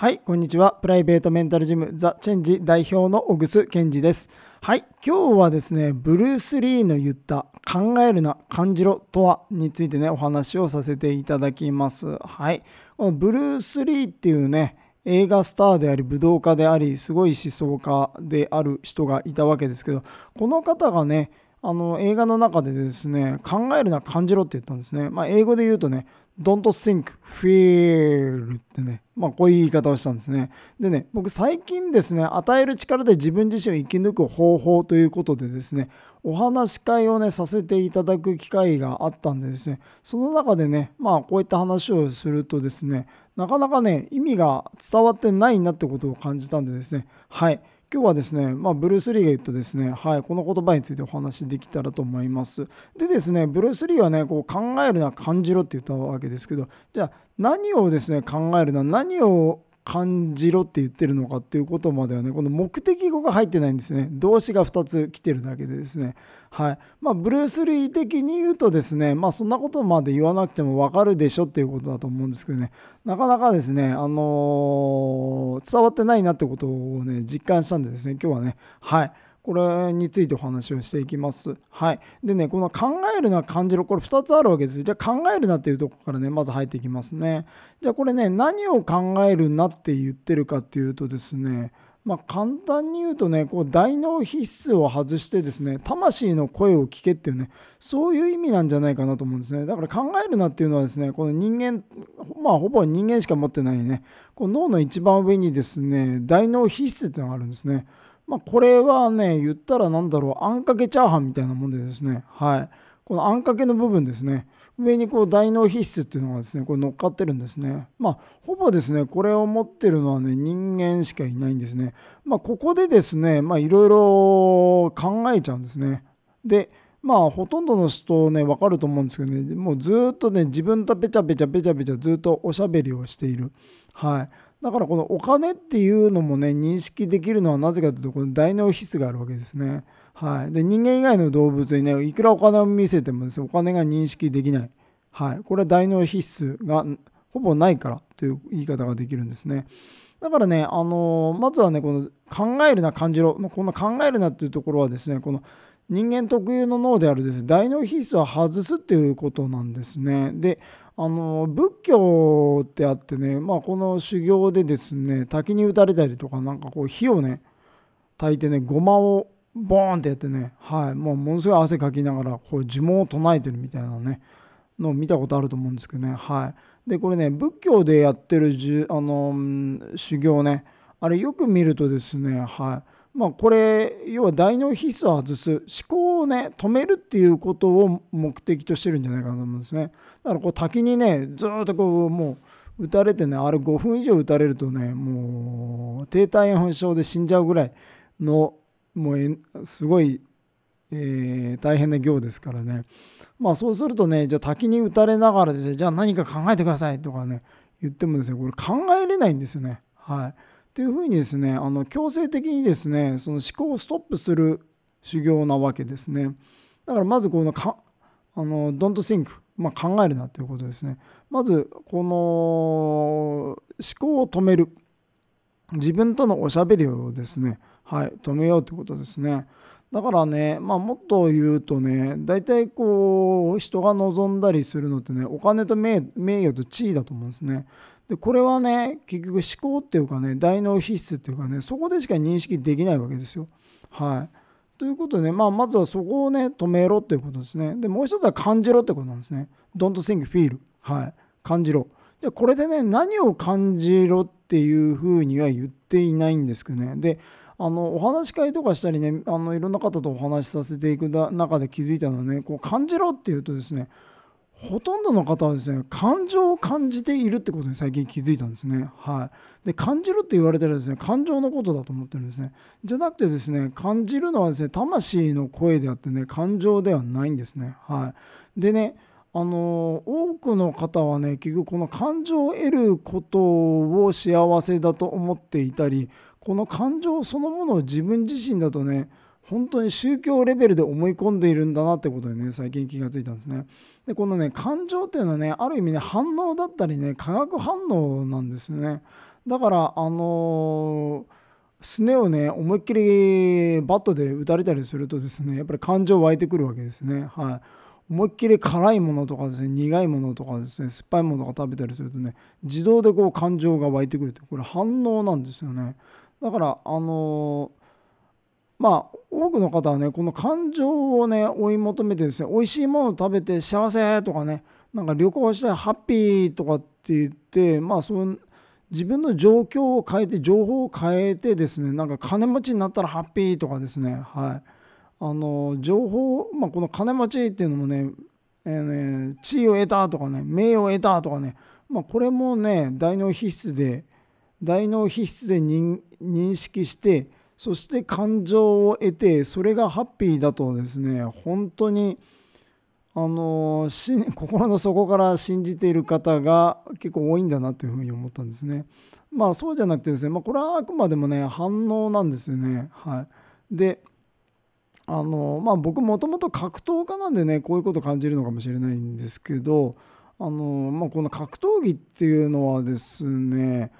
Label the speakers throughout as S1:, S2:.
S1: はい、こんにちは。プライベートメンタルジムザ・チェンジ代表の小楠健二です。はい、今日はですね、ブルース・リーの言った考えるな、感じろとはについてね、お話をさせていただきます。はい、このブルース・リーっていうね、映画スターであり武道家でありすごい思想家である人がいたわけですけどこの方がねあの映画の中でですね考えるな感じろって言ったんですね、まあ、英語で言うとね Don't think, feel ってね、まあこういう言い方をしたんですね。でね、僕最近ですね、与える力で自分自身を生き抜く方法ということでですね、お話し会をね、させていただく機会があったんでですね、その中でね、まあこういった話をするとですね、なかなかね、意味が伝わってないなってことを感じたんでですね、はい。今日はですね、まあ、ブルース・リーが言ったですね、はい、この言葉についてお話できたらと思います。でですね、ブルース・リーはね、こう考えるな、感じろって言ったわけですけど、じゃあ何をですね、考えるな、何を感じろって言ってるのかっていうことまではねこの目的語が入ってないんですね。動詞が2つ来てるだけでですね。はい。まあブルース・リー的に言うとですねまあそんなことまで言わなくても分かるでしょっていうことだと思うんですけどね。なかなかですねあのー、伝わってないなってことをね実感したんでですね今日はね。はい。これについてお話をしていきます。はい。でね、この考えるな感じろ、これ2つあるわけです。じゃあ考えるなっていうとこからね、まず入っていきますね。じゃあこれね、何を考えるなって言ってるかっていうとですね、まあ、簡単に言うとね、こう大脳皮質を外してですね、魂の声を聞けっていうね、そういう意味なんじゃないかなと思うんですね。だから考えるなっていうのはですね、この人間、まあほぼ人間しか持ってないね、この脳の一番上にですね、大脳皮質っていうのがあるんですね。まあ、これはね、言ったら何だろう、あんかけチャーハンみたいなもんでですね、はい。このあんかけの部分ですね、上にこう大脳皮質っていうのがですね、これ乗っかってるんですね。まあ、ほぼですね、これを持ってるのはね、人間しかいないんですね。まあ、ここでですね、まあ、いろいろ考えちゃうんですね。で、まあ、ほとんどの人ね、わかると思うんですけどね、もうずっとね、自分とペチャペチャペチャペチャずっとおしゃべりをしている。はい。だからこのお金っていうのもね認識できるのはなぜかというとこの大脳皮質があるわけですね。はい、で人間以外の動物にねいくらお金を見せてもですねお金が認識できない。はい、これは大脳皮質がほぼないからという言い方ができるんですね。だからね、あのー、まずはねこの考えるな感じろこの考えるなっていうところはですねこの人間特有の脳であるですね大脳皮質を外すっていうことなんですね。であの仏教ってあってね、まあ、この修行でですね滝に打たれたりとかなんかこう火をね焚いてねごまをボーンってやってね、はい、もうものすごい汗かきながらこう呪文を唱えてるみたいなねのを見たことあると思うんですけどね、はい、でこれね仏教でやってるじゅあの修行ねあれよく見るとですね、はい、まあ、これ要は大脳皮質を外す思考をね止めるっていうことを目的としてるんじゃないかなと思うんですね。だからこう滝にねずっとこうもう打たれてねあれ5分以上打たれるとねもう低体温症で死んじゃうぐらいのもうすごい、えー、大変な行ですからね。まあそうするとねじゃあ滝に打たれながらですねじゃあ何か考えてくださいとかね言ってもですねこれ考えれないんですよね。はい。っていうふうにですねあの強制的にですねその思考をストップする修行なわけですね。だからまずこのかあの don't think、まあ、考えるなということですね。まずこの思考を止める。自分とのおしゃべりをですねはい止めようということですね。だからね、まあ、もっと言うとね大体こう人が望んだりするのってねお金と名誉と地位だと思うんですね。でこれはね結局思考っていうかね大脳皮質っていうかねそこでしか認識できないわけですよ。はい、ということで、ね、まあ、まずはそこをね止めろっていうことですね。でもう一つは感じろってことなんですね。Don't think, feel、はい、感じろ。でこれでね何を感じろっていうふうには言っていないんですけどね。であのお話し会とかしたりねあのいろんな方とお話しさせていく中で気づいたのはねこう感じろっていうとですねほとんどの方はですね感情を感じているってことに最近気づいたんですね。はい、で感じるって言われたらですね感情のことだと思ってるんですね。じゃなくてですね感じるのはですね魂の声であってね感情ではないんですね。はい、でねあの多くの方はね結局この感情を得ることを幸せだと思っていたりこの感情そのものを自分自身だとね本当に宗教レベルで思い込んでいるんだなってことにね最近気がついたんですね。でこのね感情っていうのはねある意味ね反応だったりね化学反応なんですよね。だからあのすねをね思いっきりバットで打たれたりするとですねやっぱり感情湧いてくるわけですねはい思いっきり辛いものとかですね苦いものとかですね酸っぱいものとか食べたりするとね自動でこう感情が湧いてくるってこれ反応なんですよねだからあのまあ多くの方はねこの感情をね追い求めてですね美味しいものを食べて幸せとかねなんか旅行してハッピーとかって言ってまあその自分の状況を変えて情報を変えてですねなんか金持ちになったらハッピーとかですねはい。あの情報まあこの金持ちっていうのもね,、えー、ね地位を得たとかね名誉を得たとかねまあこれもね大脳皮質で大脳皮質で認識してそして感情を得てそれがハッピーだとですね本当にあの 心の底から信じている方が結構多いんだなというふうに思ったんですね。まあそうじゃなくてですね、まあ、これはあくまでもね反応なんですよね。はい、であのまあ僕もともと格闘家なんでねこういうこと感じるのかもしれないんですけどあの、まあ、この格闘技っていうのはですね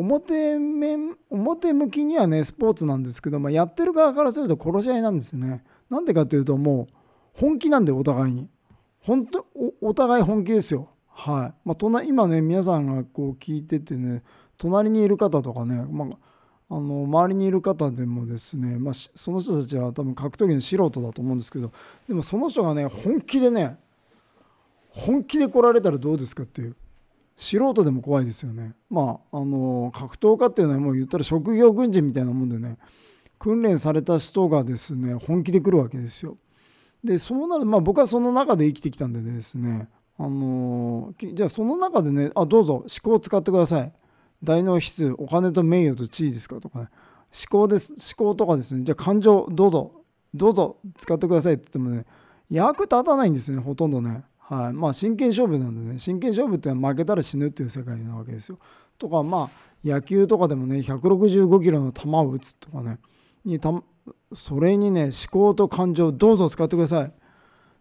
S1: 表面表向きにはねスポーツなんですけど、まあ、やってる側からすると殺し合いなんですよね。なんでかっていうともう本気なんでお互いに。本当お互い本気ですよ。はいまあ、隣今ね皆さんがこう聞いててね隣にいる方とかね、まあ、あの周りにいる方でもですね、まあ、その人たちは多分格闘技の素人だと思うんですけどでもその人がね本気でね本気で来られたらどうですかっていう素人でも怖いですよね。まああの格闘家っていうのはもう言ったら職業軍人みたいなもんでね訓練された人がですね本気で来るわけですよ。でそうなるまあ僕はその中で生きてきたんでですねあのじゃあその中でねあどうぞ思考を使ってください。大脳質お金と名誉と地位ですかとかね思考です思考とかですねじゃあ感情どうぞどうぞ使ってくださいって言ってもね役立たないんですねほとんどねはいまあ、真剣勝負なんでね真剣勝負って負けたら死ぬっていう世界なわけですよ。とかまあ野球とかでもね165キロの球を打つとかねにたそれにね思考と感情どうぞ使ってください。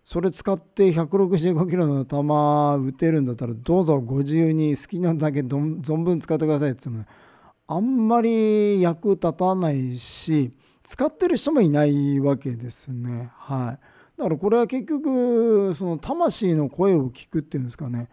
S1: それ使って165キロの球打てるんだったらどうぞご自由に好きなだけ存分使ってくださいって言っても、あんまり役立たないし使ってる人もいないわけですね。はい。だからこれは結局その魂の声を聞くっていうんですかね、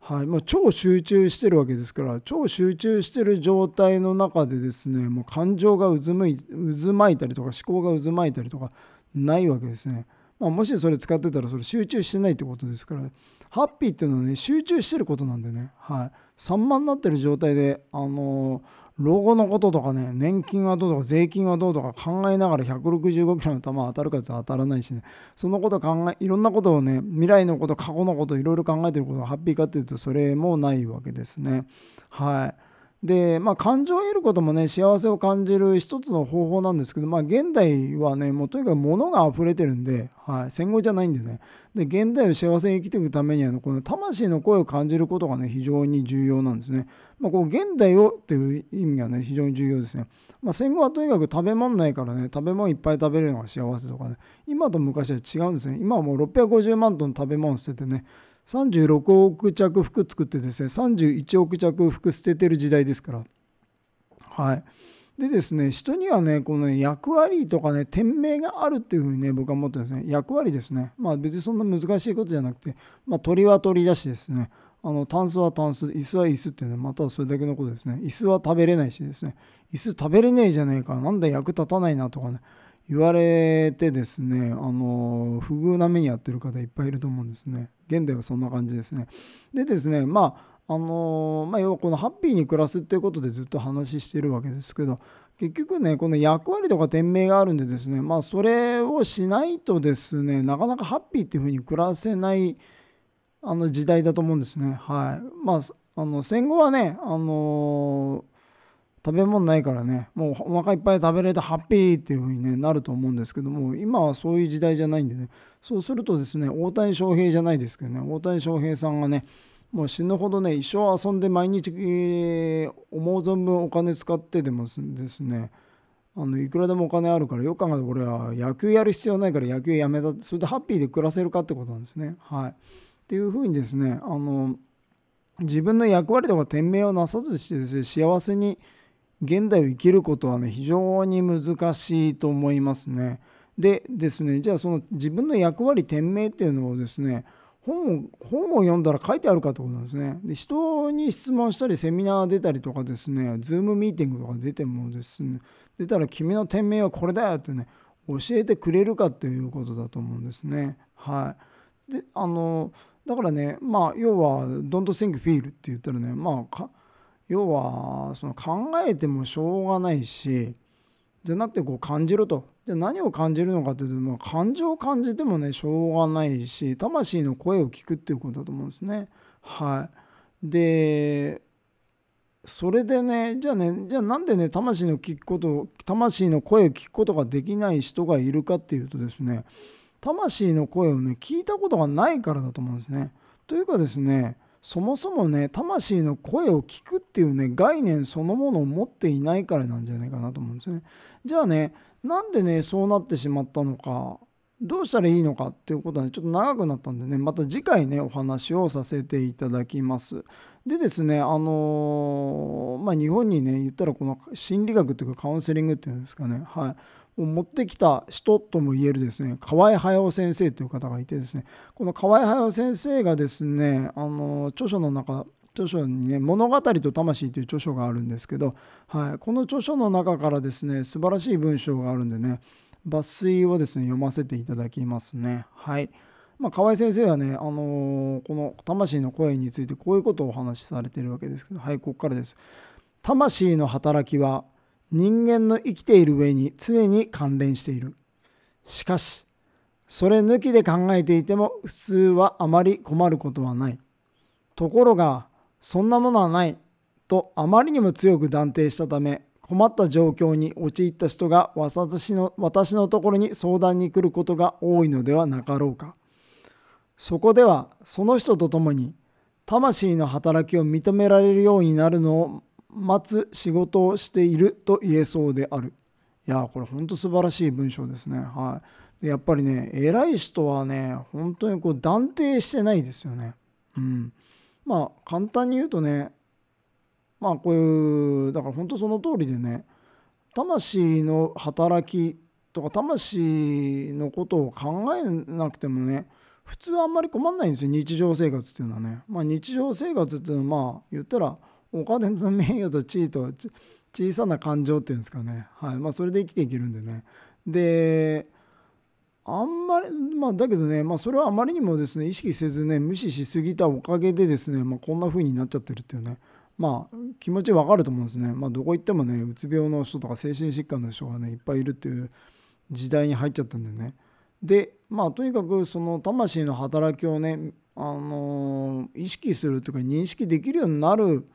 S1: はい。まあ、超集中してるわけですから超集中してる状態の中でですねもう感情が渦巻いたりとか思考が渦巻いたりとかないわけですね。まあ、もしそれ使ってたらそれ集中してないってことですからハッピーっていうのはね集中してることなんでね、はい、散漫になってる状態であの老後のこととかね、年金はどうとか税金はどうとか考えながら165キロの球当たるかつ当たらないしね、そのこと考え、いろんなことをね、未来のこと、過去のこと、いろいろ考えてることがハッピーかっていうと、それもないわけですね。はい。でまあ感情を得ることもね幸せを感じる一つの方法なんですけどまあ現代はねもうとにかく物が溢れてるんで、はい、戦後じゃないんでねで現代を幸せに生きていくためには、この魂の声を感じることがね非常に重要なんですね。まあ、こう現代をっていう意味がね非常に重要ですね。まあ、戦後はとにかく食べ物ないからね食べ物いっぱい食べるのが幸せとかね今と昔は違うんですね。今はもう650万トン食べ物捨ててね36億着服作ってですね31億着服捨ててる時代ですから。はい。でですね人にはねこのね役割とかね店名があるっていうふうにね僕は思ってるんですね。役割ですね。まあ別にそんな難しいことじゃなくてまあ鳥は鳥だしですね。あのタンスはタンス椅子は椅子ってねまたそれだけのことですね。椅子は食べれないしですね。椅子食べれねえじゃねえか。なんだ役立たないなとかね。言われてですねあの不遇な目に遭ってる方いっぱいいると思うんですね。現代はそんな感じですね。でですねまああのまあ、要はこのハッピーに暮らすっていうことでずっと話してるわけですけど結局ねこの役割とか店名があるんでですねまあそれをしないとですねなかなかハッピーっていうふうに暮らせないあの時代だと思うんですね。はい。まああの戦後はねあの食べ物ないからね。もうお腹いっぱい食べれてハッピーっていう風に、ね、なると思うんですけども今はそういう時代じゃないんでね。そうするとですね大谷翔平じゃないですけどね。大谷翔平さんがねもう死ぬほどね一生遊んで毎日、えー、思う存分お金使ってでもですねあのいくらでもお金あるからよく考えて俺は野球やる必要ないから野球やめたそれでハッピーで暮らせるかってことなんですね。はい、っていうふうにですねあの自分の役割とか天命をなさずしてですね幸せに現代を生きることはね非常に難しいと思いますね。でですねじゃあその自分の役割天命っていうのをですね本を本を読んだら書いてあるかってことなんですね。で人に質問したりセミナー出たりとかですねズームミーティングとか出てもですね出たら君の天命はこれだよってね教えてくれるかっていうことだと思うんですね。はい、であのだからねまあ要は「Don't think feel」って言ったらねまあ要はその考えてもしょうがないしじゃなくてこう感じろとじゃ何を感じるのかというと、まあ、感情を感じてもねしょうがないし魂の声を聞くっていうことだと思うんですね。はい、でそれでねじゃあねじゃあなんでね魂の聞くこと魂の声を聞くことができない人がいるかっていうとですね魂の声をね聞いたことがないからだと思うんですね。というかですねそもそもね魂の声を聞くっていうね概念そのものを持っていないからなんじゃないかなと思うんですね。じゃあねなんでねそうなってしまったのかどうしたらいいのかっていうことは、ね、ちょっと長くなったんでねまた次回ねお話をさせていただきます。でですねあのー、まあ日本にね言ったらこの心理学というかカウンセリングっていうんですかねはいを持ってきた人ともいえるですね河合隼先生という方がいてですねこの河合隼先生がですねあの著書の中著書にね「物語と魂」という著書があるんですけど、はい、この著書の中からですね素晴らしい文章があるんでね抜粋をですね読ませていただきますね。はいまあ、河合先生はね、あのー、この魂の声についてこういうことをお話しされているわけですけど、はい、ここからです。魂の働きは人間の生きている上に常に関連している。しかし、それ抜きで考えていても普通はあまり困ることはない。ところが、そんなものはないとあまりにも強く断定したため、困った状況に陥った人が私の私のところに相談に来ることが多いのではなかろうか。そこではその人と共に魂の働きを認められるようになるのを待つ仕事をしていると言えそうである。いやこれ本当素晴らしい文章ですね。はい、でやっぱりね偉い人はね本当にこう断定してないですよね。うん、まあ簡単に言うとねまあこういうだから本当その通りでね魂の働きとか魂のことを考えなくてもね普通はあんまり困んないんですよ日常生活っていうのはね。まあ、日常生活っていうのはまあ言ったらお金の名誉と地位と小さな感情っていうんですかね、はい。まあ、それで生きていけるんでね。であんまりまあだけどね、まあ、それはあまりにもですね意識せずね無視しすぎたおかげでですね、まあ、こんな風になっちゃってるっていうね。まあ気持ちわかると思うんですね、まあ、どこ行ってもねうつ病の人とか精神疾患の人がねいっぱいいるっていう時代に入っちゃったんでね。でまあとにかくその魂の働きをねあのー、意識するというか認識できるようになる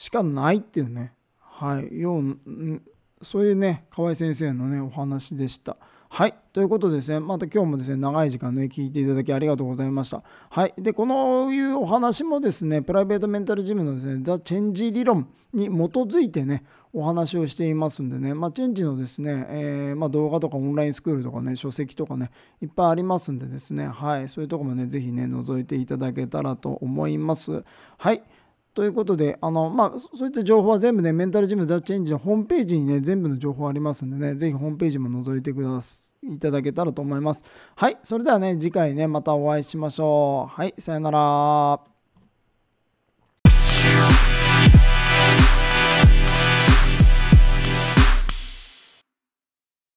S1: しかないっていうね、はい、ようそういうね河合先生のねお話でした。はい。ということでですね、また今日もですね、長い時間ね、聞いていただきありがとうございました。はい。で、このいうお話もですね、プライベートメンタルジムのですね、ザ・チェンジ理論に基づいてね、お話をしていますんでね、まあ、チェンジのですね、えー、まあ、動画とかオンラインスクールとかね、書籍とかね、いっぱいありますんでですね、はい。そういうとこもね、ぜひね、覗いていただけたらと思います。はい。ということで、あの、まあ、そういった情報は全部ね、メンタルジムザ・チェンジのホームページにね、全部の情報ありますんでね、ぜひホームページも覗いてくださいただけたらと思います。はい、それではね、次回ね、またお会いしましょう。はい、さよなら。